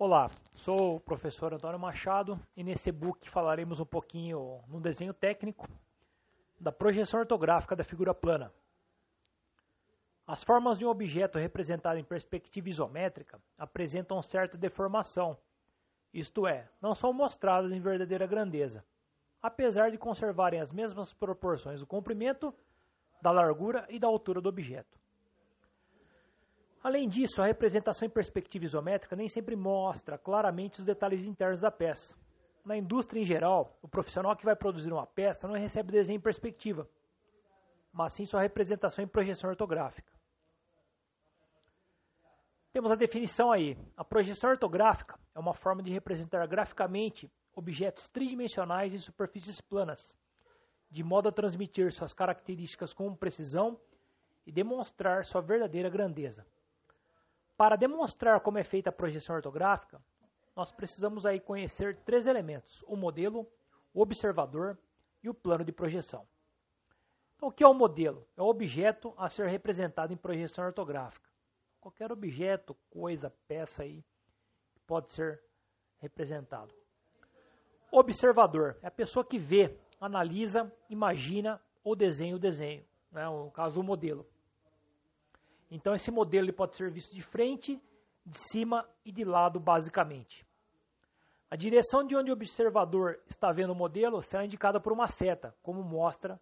Olá, sou o professor Antônio Machado e nesse book falaremos um pouquinho no desenho técnico da projeção ortográfica da figura plana. As formas de um objeto representado em perspectiva isométrica apresentam certa deformação, isto é, não são mostradas em verdadeira grandeza, apesar de conservarem as mesmas proporções do comprimento, da largura e da altura do objeto. Além disso, a representação em perspectiva isométrica nem sempre mostra claramente os detalhes internos da peça. Na indústria em geral, o profissional que vai produzir uma peça não recebe desenho em perspectiva, mas sim sua representação em projeção ortográfica. Temos a definição aí. A projeção ortográfica é uma forma de representar graficamente objetos tridimensionais em superfícies planas, de modo a transmitir suas características com precisão e demonstrar sua verdadeira grandeza. Para demonstrar como é feita a projeção ortográfica, nós precisamos aí conhecer três elementos: o modelo, o observador e o plano de projeção. Então, o que é o modelo? É o objeto a ser representado em projeção ortográfica. Qualquer objeto, coisa, peça aí pode ser representado. Observador é a pessoa que vê, analisa, imagina ou desenha o desenho, né? no caso o modelo. Então esse modelo ele pode ser visto de frente, de cima e de lado, basicamente. A direção de onde o observador está vendo o modelo será indicada por uma seta, como mostra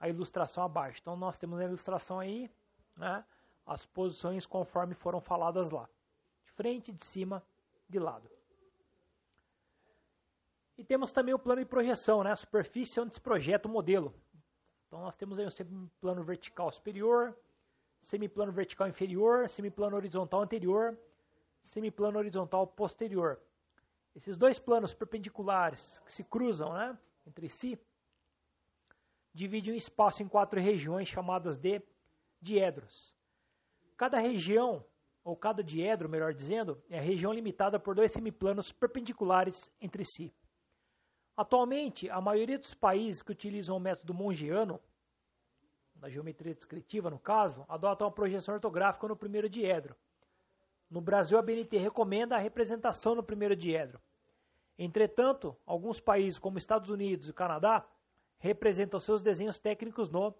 a ilustração abaixo. Então nós temos a ilustração aí, né, as posições conforme foram faladas lá. De frente, de cima, de lado. E temos também o plano de projeção, né, a superfície onde se projeta o modelo. Então nós temos aí um plano vertical superior, semiplano vertical inferior, semiplano horizontal anterior, semiplano horizontal posterior. Esses dois planos perpendiculares que se cruzam né, entre si dividem o espaço em quatro regiões chamadas de diedros. Cada região, ou cada diedro, melhor dizendo, é região limitada por dois semiplanos perpendiculares entre si. Atualmente, a maioria dos países que utilizam o método mongiano da geometria descritiva, no caso, adota uma projeção ortográfica no primeiro diedro. No Brasil, a BNT recomenda a representação no primeiro diedro. Entretanto, alguns países, como Estados Unidos e Canadá, representam seus desenhos técnicos no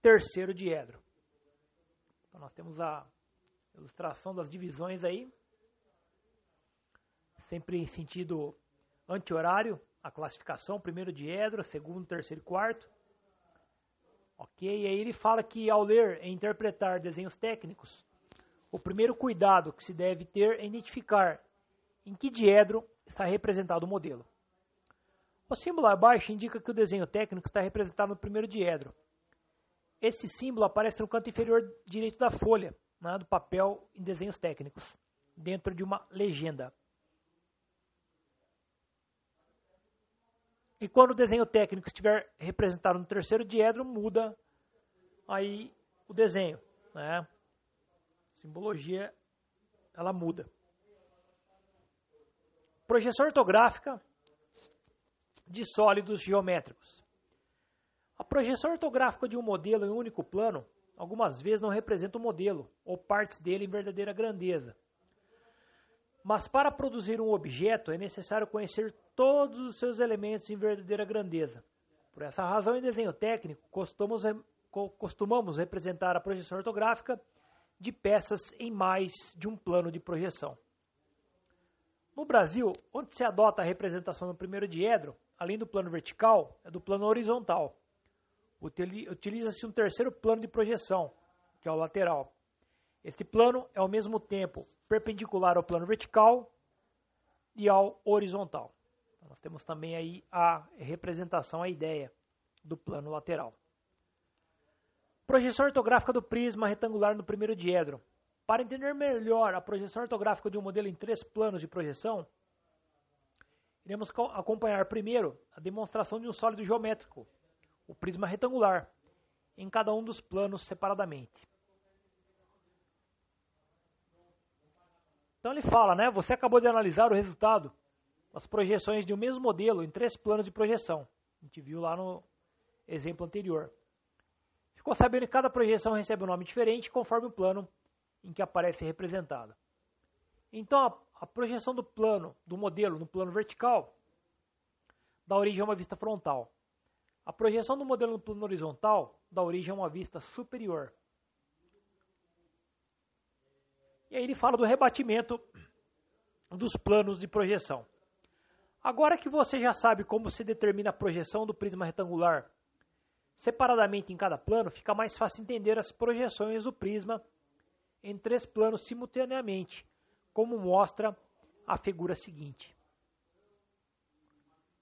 terceiro diedro. Então, nós temos a ilustração das divisões aí, sempre em sentido anti-horário, a classificação, primeiro diedro, segundo, terceiro e quarto. E aí ele fala que ao ler e interpretar desenhos técnicos, o primeiro cuidado que se deve ter é identificar em que diedro está representado o modelo. O símbolo abaixo indica que o desenho técnico está representado no primeiro diedro. Esse símbolo aparece no canto inferior direito da folha, né, do papel em desenhos técnicos, dentro de uma legenda. E quando o desenho técnico estiver representado no terceiro diedro, muda aí o desenho, né? Simbologia ela muda. Projeção ortográfica de sólidos geométricos. A projeção ortográfica de um modelo em um único plano, algumas vezes não representa o modelo ou partes dele em verdadeira grandeza. Mas para produzir um objeto é necessário conhecer todos os seus elementos em verdadeira grandeza. Por essa razão, em desenho técnico, costumamos, costumamos representar a projeção ortográfica de peças em mais de um plano de projeção. No Brasil, onde se adota a representação no primeiro diedro, além do plano vertical, é do plano horizontal. Utiliza-se um terceiro plano de projeção, que é o lateral. Este plano é ao mesmo tempo perpendicular ao plano vertical e ao horizontal. Então, nós temos também aí a representação, a ideia do plano lateral. Projeção ortográfica do prisma retangular no primeiro diedro. Para entender melhor a projeção ortográfica de um modelo em três planos de projeção, iremos acompanhar primeiro a demonstração de um sólido geométrico, o prisma retangular, em cada um dos planos separadamente. Então ele fala, né? Você acabou de analisar o resultado das projeções de um mesmo modelo em três planos de projeção. A gente viu lá no exemplo anterior. Ficou sabendo que cada projeção recebe um nome diferente conforme o plano em que aparece representada. Então, a, a projeção do plano, do modelo no plano vertical, dá origem a uma vista frontal. A projeção do modelo no plano horizontal dá origem a uma vista superior. E aí ele fala do rebatimento dos planos de projeção. Agora que você já sabe como se determina a projeção do prisma retangular separadamente em cada plano, fica mais fácil entender as projeções do prisma em três planos simultaneamente, como mostra a figura seguinte.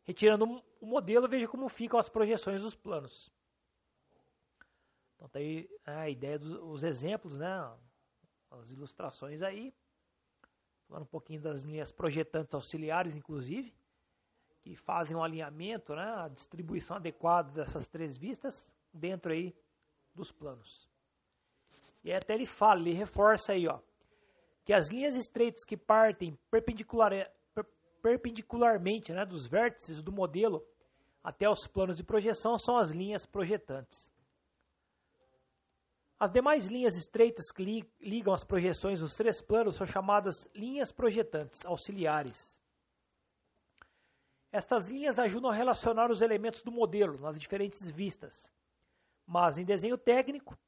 Retirando o modelo, veja como ficam as projeções dos planos. Então, tá aí a ideia dos exemplos, né? as ilustrações aí. Falando um pouquinho das linhas projetantes auxiliares, inclusive, que fazem um alinhamento, né? a distribuição adequada dessas três vistas dentro aí dos planos. E até ele fala, ele reforça aí, ó, que as linhas estreitas que partem perpendicular, per, perpendicularmente né, dos vértices do modelo até os planos de projeção são as linhas projetantes. As demais linhas estreitas que li, ligam as projeções dos três planos são chamadas linhas projetantes auxiliares. Estas linhas ajudam a relacionar os elementos do modelo nas diferentes vistas. Mas em desenho técnico,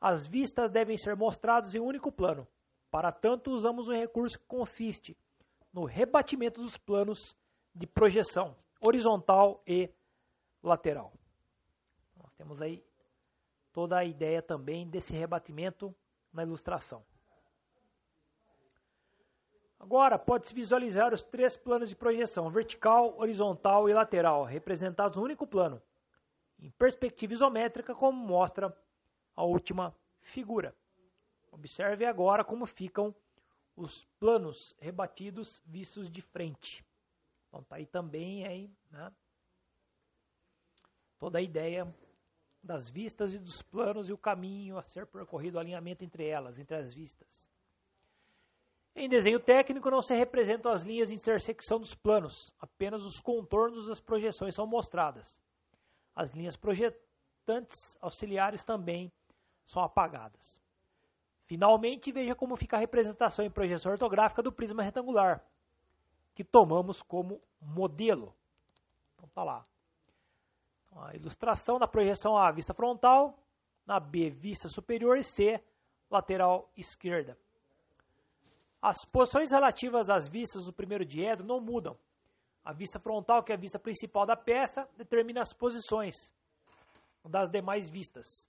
as vistas devem ser mostradas em um único plano. Para tanto, usamos um recurso que consiste no rebatimento dos planos de projeção horizontal e lateral. Nós temos aí toda a ideia também desse rebatimento na ilustração. Agora, pode-se visualizar os três planos de projeção, vertical, horizontal e lateral, representados no único plano, em perspectiva isométrica, como mostra a última figura. Observe agora como ficam os planos rebatidos vistos de frente. Então, tá aí também aí, né, toda a ideia das vistas e dos planos e o caminho a ser percorrido, o alinhamento entre elas, entre as vistas. Em desenho técnico não se representam as linhas de intersecção dos planos, apenas os contornos das projeções são mostradas. As linhas projetantes auxiliares também são apagadas. Finalmente, veja como fica a representação em projeção ortográfica do prisma retangular, que tomamos como modelo. Então tá lá. A ilustração da projeção A, vista frontal, na B, vista superior e C, lateral esquerda. As posições relativas às vistas do primeiro diedro não mudam. A vista frontal, que é a vista principal da peça, determina as posições das demais vistas.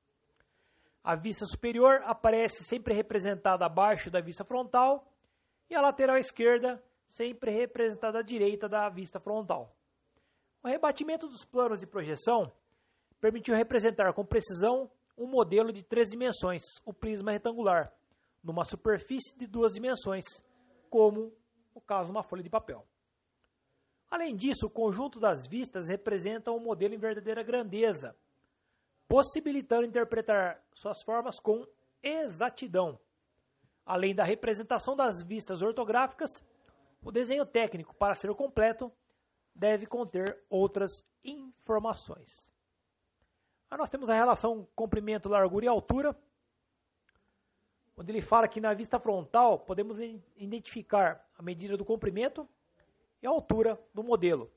A vista superior aparece sempre representada abaixo da vista frontal e a lateral esquerda sempre representada à direita da vista frontal. O rebatimento dos planos de projeção permitiu representar com precisão um modelo de três dimensões, o prisma retangular, numa superfície de duas dimensões, como o caso de uma folha de papel. Além disso, o conjunto das vistas representa um modelo em verdadeira grandeza, possibilitando interpretar suas formas com exatidão. Além da representação das vistas ortográficas, o desenho técnico, para ser completo, deve conter outras informações. Nós temos a relação comprimento, largura e altura, onde ele fala que na vista frontal podemos identificar a medida do comprimento e a altura do modelo.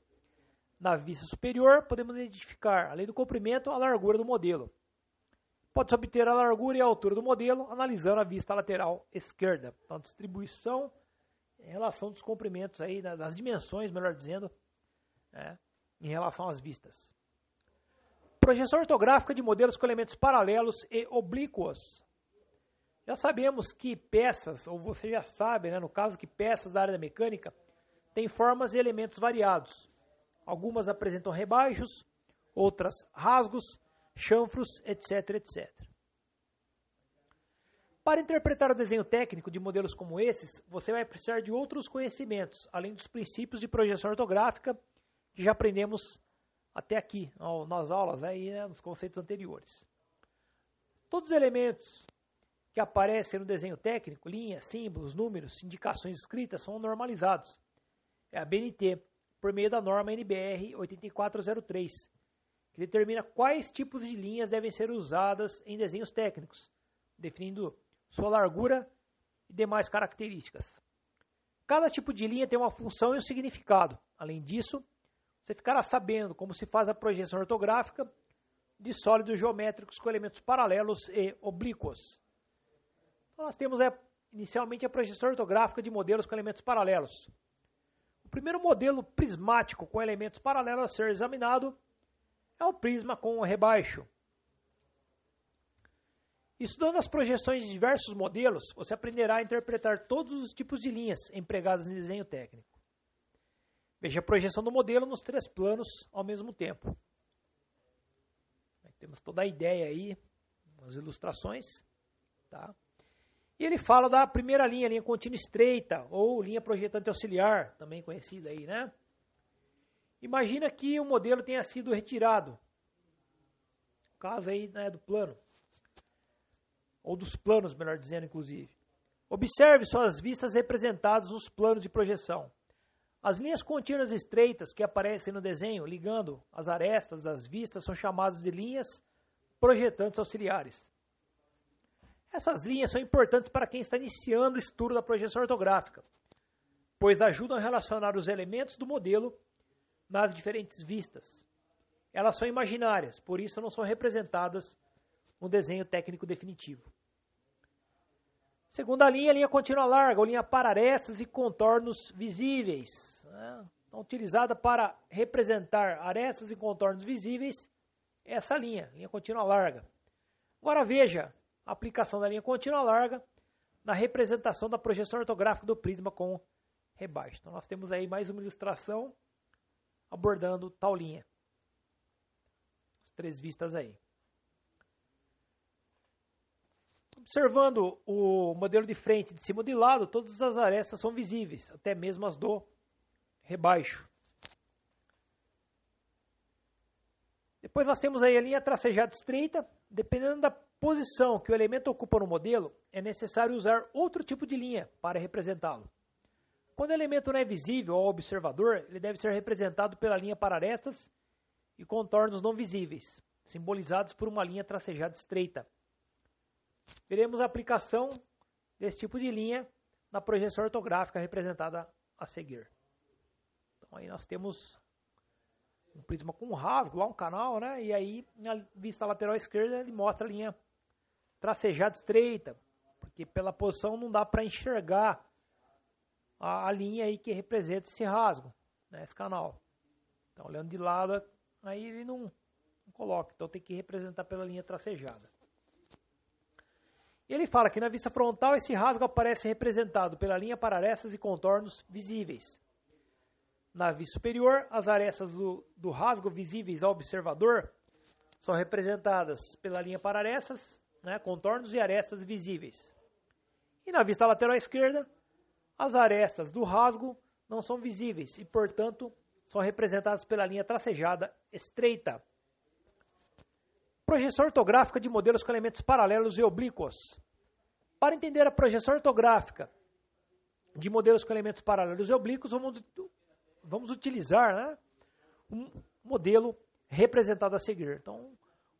Na vista superior, podemos identificar, além do comprimento, a largura do modelo. Pode-se obter a largura e a altura do modelo analisando a vista lateral esquerda. Então, distribuição em relação dos comprimentos, aí, das dimensões, melhor dizendo, né, em relação às vistas. Projeção ortográfica de modelos com elementos paralelos e oblíquos. Já sabemos que peças, ou você já sabe, né, no caso que peças da área da mecânica, têm formas e elementos variados. Algumas apresentam rebaixos, outras rasgos, chanfros, etc, etc. Para interpretar o desenho técnico de modelos como esses, você vai precisar de outros conhecimentos, além dos princípios de projeção ortográfica que já aprendemos até aqui, nas aulas, aí, né, nos conceitos anteriores. Todos os elementos que aparecem no desenho técnico, linhas, símbolos, números, indicações escritas, são normalizados. É a BNT, por meio da norma NBR 8403, que determina quais tipos de linhas devem ser usadas em desenhos técnicos, definindo sua largura e demais características. Cada tipo de linha tem uma função e um significado. Além disso, você ficará sabendo como se faz a projeção ortográfica de sólidos geométricos com elementos paralelos e oblíquos. Então, nós temos é, inicialmente a projeção ortográfica de modelos com elementos paralelos. O primeiro modelo prismático com elementos paralelos a ser examinado é o prisma com rebaixo. Estudando as projeções de diversos modelos, você aprenderá a interpretar todos os tipos de linhas empregadas em desenho técnico. Veja a projeção do modelo nos três planos ao mesmo tempo. Temos toda a ideia aí, as ilustrações. Tá? E ele fala da primeira linha, linha contínua estreita, ou linha projetante auxiliar, também conhecida aí, né? Imagina que o modelo tenha sido retirado. Caso aí né, do plano. Ou dos planos, melhor dizendo, inclusive. Observe suas vistas representadas nos planos de projeção. As linhas contínuas estreitas que aparecem no desenho, ligando as arestas das vistas, são chamadas de linhas projetantes auxiliares. Essas linhas são importantes para quem está iniciando o estudo da projeção ortográfica, pois ajudam a relacionar os elementos do modelo nas diferentes vistas. Elas são imaginárias, por isso não são representadas no desenho técnico definitivo. Segunda linha, linha contínua larga, ou linha para arestas e contornos visíveis. Né? Então, utilizada para representar arestas e contornos visíveis, essa linha, linha contínua larga. Agora veja aplicação da linha contínua larga na representação da projeção ortográfica do prisma com rebaixo. Então, nós temos aí mais uma ilustração abordando tal linha. As três vistas aí. Observando o modelo de frente, de cima de lado, todas as arestas são visíveis, até mesmo as do rebaixo. Depois nós temos aí a linha tracejada estreita. Dependendo da posição que o elemento ocupa no modelo, é necessário usar outro tipo de linha para representá-lo. Quando o elemento não é visível ao observador, ele deve ser representado pela linha para arestas e contornos não visíveis, simbolizados por uma linha tracejada estreita veremos a aplicação desse tipo de linha na projeção ortográfica representada a seguir. Então aí nós temos um prisma com um rasgo, lá um canal, né? E aí na vista lateral esquerda ele mostra a linha tracejada estreita, porque pela posição não dá para enxergar a, a, linha aí que representa esse rasgo, né? Esse canal. Então olhando de lado, aí ele não, não coloca, então tem que representar pela linha tracejada. Ele fala que na vista frontal esse rasgo aparece representado pela linha para arestas e contornos visíveis. Na vista superior, as arestas do, do rasgo visíveis ao observador são representadas pela linha para arestas, né, contornos e arestas visíveis. E na vista lateral esquerda, as arestas do rasgo não são visíveis e, portanto, são representadas pela linha tracejada estreita. Projeção ortográfica de modelos com elementos paralelos e oblíquos. Para entender a projeção ortográfica de modelos com elementos paralelos e oblíquos, vamos, vamos utilizar né, um modelo representado a seguir. Então,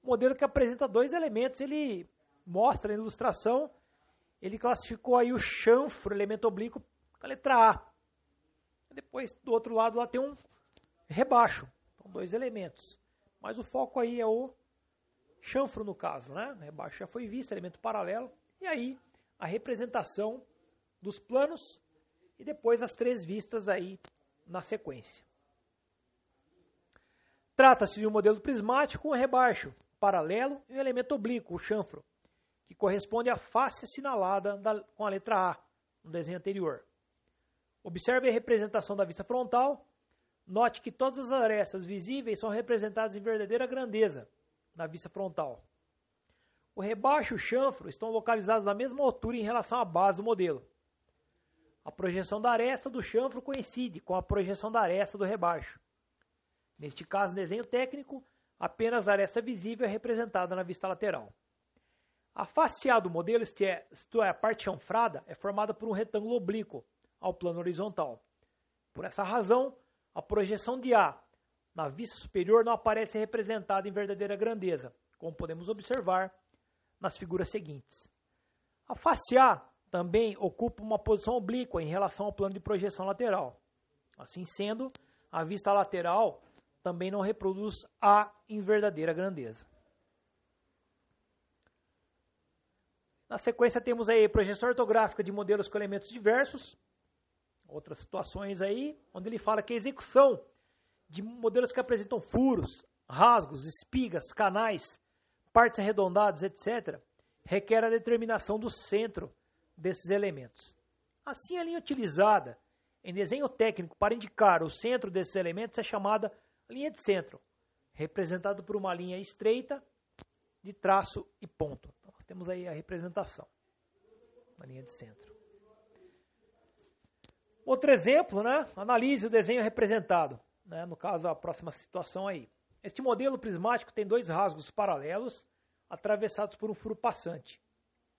um modelo que apresenta dois elementos, ele mostra a ilustração, ele classificou aí o chanfro, elemento oblíquo, com a letra A. Depois, do outro lado, lá tem um rebaixo, então dois elementos. Mas o foco aí é o chanfro no caso, né? Rebaixo já foi visto, elemento paralelo. E aí a representação dos planos e depois as três vistas aí na sequência. Trata-se de um modelo prismático com rebaixo, paralelo e um elemento oblíquo, o chanfro, que corresponde à face assinalada da, com a letra A no desenho anterior. Observe a representação da vista frontal. Note que todas as arestas visíveis são representadas em verdadeira grandeza, na vista frontal. O rebaixo e o chanfro estão localizados na mesma altura em relação à base do modelo. A projeção da aresta do chanfro coincide com a projeção da aresta do rebaixo. Neste caso, no desenho técnico, apenas a aresta visível é representada na vista lateral. A face A do modelo, isto é, isto é, a parte chanfrada, é formada por um retângulo oblíquo ao plano horizontal. Por essa razão, a projeção de A na vista superior não aparece representada em verdadeira grandeza, como podemos observar nas figuras seguintes. A face A também ocupa uma posição oblíqua em relação ao plano de projeção lateral. Assim sendo, a vista lateral também não reproduz A em verdadeira grandeza. Na sequência temos aí projeção ortográfica de modelos com elementos diversos, outras situações aí, onde ele fala que a execução de modelos que apresentam furos, rasgos, espigas, canais, partes arredondadas, etc., requer a determinação do centro desses elementos. Assim, a linha utilizada em desenho técnico para indicar o centro desses elementos é chamada linha de centro, representada por uma linha estreita de traço e ponto. Temos aí a representação da linha de centro. Outro exemplo, né? Analise o desenho representado. Né? No caso, a próxima situação aí. Este modelo prismático tem dois rasgos paralelos atravessados por um furo passante.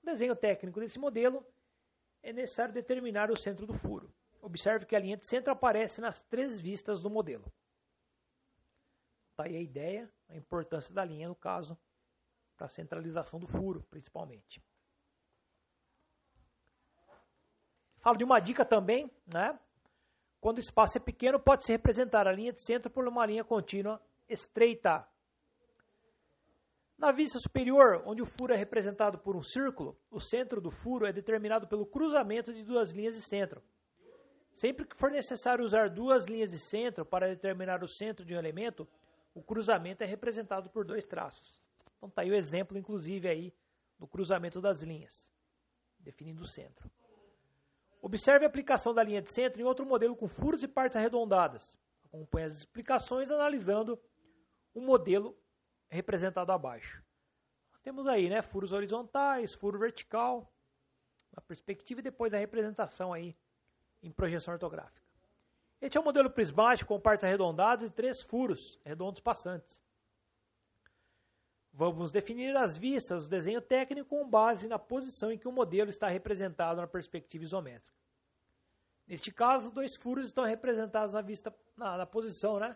No desenho técnico desse modelo, é necessário determinar o centro do furo. Observe que a linha de centro aparece nas três vistas do modelo. Está aí a ideia, a importância da linha, no caso, para a centralização do furo, principalmente. Falo de uma dica também, né? Quando o espaço é pequeno, pode-se representar a linha de centro por uma linha contínua estreita. Na vista superior, onde o furo é representado por um círculo, o centro do furo é determinado pelo cruzamento de duas linhas de centro. Sempre que for necessário usar duas linhas de centro para determinar o centro de um elemento, o cruzamento é representado por dois traços. Então está aí o exemplo, inclusive, aí do cruzamento das linhas, definindo o centro. Observe a aplicação da linha de centro em outro modelo com furos e partes arredondadas. Acompanhe as explicações analisando o modelo representado abaixo. Temos aí, né, furos horizontais, furo vertical, a perspectiva e depois a representação aí em projeção ortográfica. Este é um modelo prismático com partes arredondadas e três furos redondos passantes. Vamos definir as vistas do desenho técnico com base na posição em que o modelo está representado na perspectiva isométrica. Neste caso, dois furos estão representados na vista na, na posição né,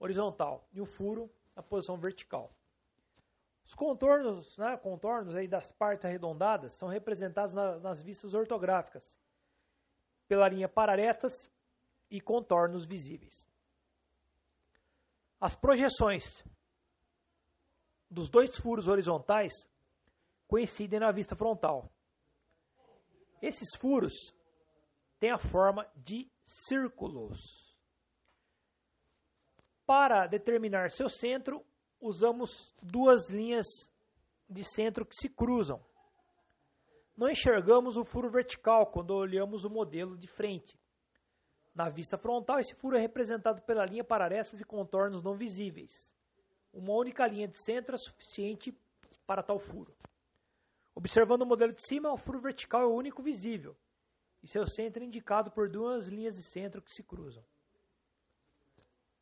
horizontal e um furo na posição vertical. Os contornos, né, contornos aí das partes arredondadas são representados na, nas vistas ortográficas pela linha pararestas e contornos visíveis. As projeções dos dois furos horizontais coincidem na vista frontal. Esses furos têm a forma de círculos. Para determinar seu centro, usamos duas linhas de centro que se cruzam. Não enxergamos o furo vertical quando olhamos o modelo de frente. Na vista frontal, esse furo é representado pela linha pararestas e contornos não visíveis. Uma única linha de centro é suficiente para tal furo. Observando o modelo de cima, o furo vertical é o único visível, e seu centro é indicado por duas linhas de centro que se cruzam.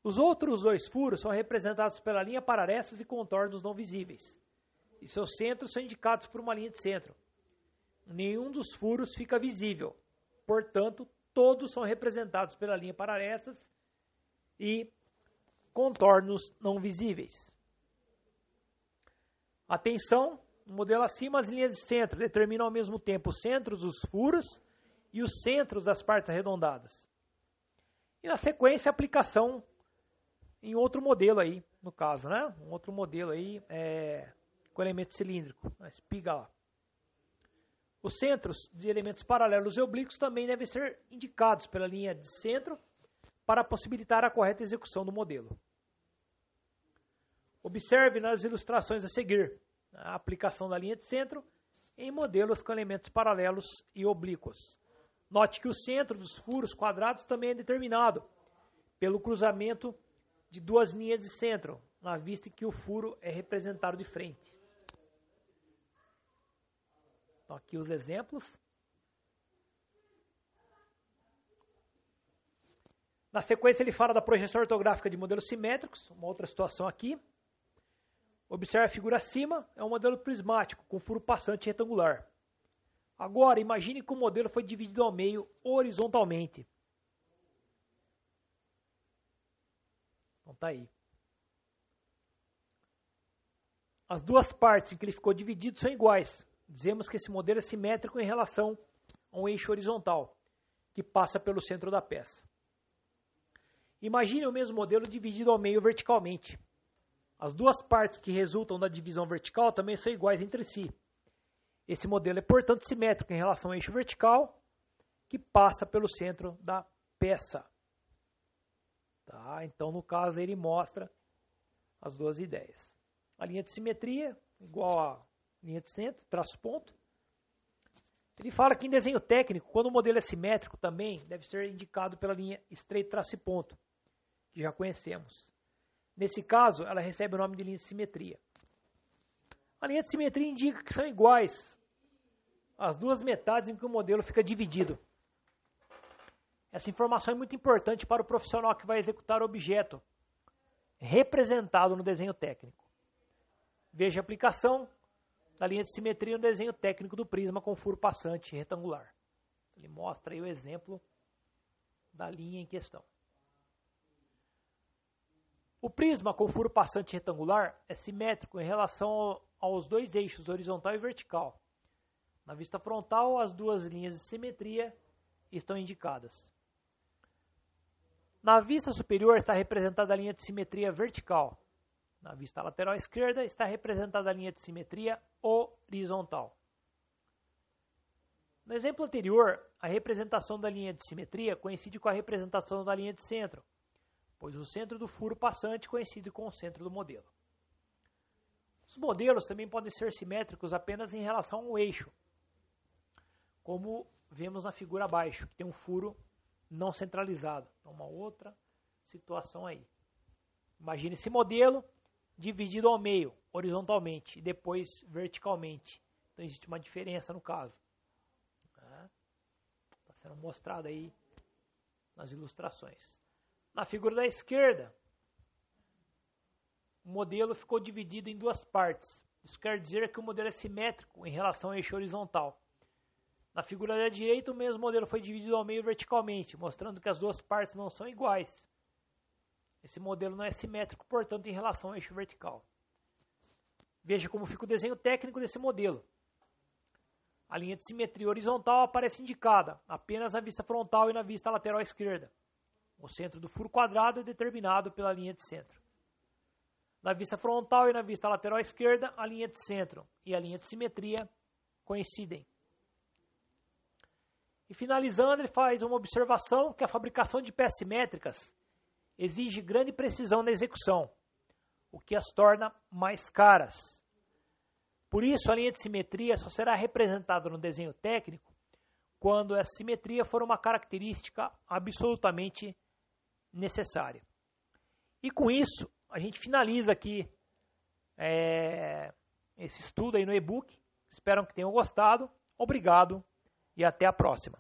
Os outros dois furos são representados pela linha pararestas e contornos não visíveis, e seus centros são indicados por uma linha de centro. Nenhum dos furos fica visível, portanto, todos são representados pela linha pararestas e contornos não visíveis. Atenção, no modelo acima, as linhas de centro determinam ao mesmo tempo os centros dos furos e os centros das partes arredondadas. E na sequência, a aplicação em outro modelo aí, no caso, né? Um outro modelo aí é, com elemento cilíndrico, a espiga lá. Os centros de elementos paralelos e oblíquos também devem ser indicados pela linha de centro para possibilitar a correta execução do modelo. Observe nas ilustrações a seguir a aplicação da linha de centro em modelos com elementos paralelos e oblíquos. Note que o centro dos furos quadrados também é determinado pelo cruzamento de duas linhas de centro, na vista que o furo é representado de frente. Então, aqui os exemplos. Na sequência, ele fala da projeção ortográfica de modelos simétricos, uma outra situação aqui. Observe a figura acima, é um modelo prismático, com furo passante retangular. Agora, imagine que o modelo foi dividido ao meio horizontalmente. Então tá aí. As duas partes em que ele ficou dividido são iguais dizemos que esse modelo é simétrico em relação a um eixo horizontal, que passa pelo centro da peça. Imagine o mesmo modelo dividido ao meio verticalmente. As duas partes que resultam da divisão vertical também são iguais entre si. Esse modelo é, portanto, simétrico em relação ao eixo vertical, que passa pelo centro da peça. Tá? Então, no caso, ele mostra as duas ideias. A linha de simetria, igual a linha de centro, traço ponto. Ele fala que em desenho técnico, quando o modelo é simétrico também, deve ser indicado pela linha estreito traço e ponto, que já conhecemos. Nesse caso, ela recebe o nome de linha de simetria. A linha de simetria indica que são iguais as duas metades em que o modelo fica dividido. Essa informação é muito importante para o profissional que vai executar o objeto representado no desenho técnico. Veja a aplicação da linha de simetria no desenho técnico do prisma com furo passante retangular. Ele mostra aí o exemplo da linha em questão. O prisma com furo passante retangular é simétrico em relação aos dois eixos horizontal e vertical. Na vista frontal, as duas linhas de simetria estão indicadas. Na vista superior está representada a linha de simetria vertical. Na vista lateral esquerda está representada a linha de simetria horizontal. No exemplo anterior, a representação da linha de simetria coincide com a representação da linha de centro, pois o centro do furo passante coincide com o centro do modelo. Os modelos também podem ser simétricos apenas em relação ao eixo, como vemos na figura abaixo, que tem um furo não centralizado. Então, uma outra situação aí. Imagine esse modelo dividido ao meio, horizontalmente, e depois verticalmente. Então, existe uma diferença no caso. Está sendo mostrado aí nas ilustrações. Na figura da esquerda, o modelo ficou dividido em duas partes. Isso quer dizer que o modelo é simétrico em relação ao eixo horizontal. Na figura da direita, o mesmo modelo foi dividido ao meio verticalmente, mostrando que as duas partes não são iguais. Esse modelo não é simétrico, portanto, em relação ao eixo vertical. Veja como fica o desenho técnico desse modelo. A linha de simetria horizontal aparece indicada apenas na vista frontal e na vista lateral esquerda. O centro do furo quadrado é determinado pela linha de centro. Na vista frontal e na vista lateral esquerda, a linha de centro e a linha de simetria coincidem. E finalizando, ele faz uma observação que a fabricação de peças simétricas exige grande precisão na execução, o que as torna mais caras. Por isso, a linha de simetria só será representada no desenho técnico quando a simetria for uma característica absolutamente necessária. E com isso, a gente finaliza aqui é, esse estudo aí no e-book. Espero que tenham gostado. Obrigado e até a próxima.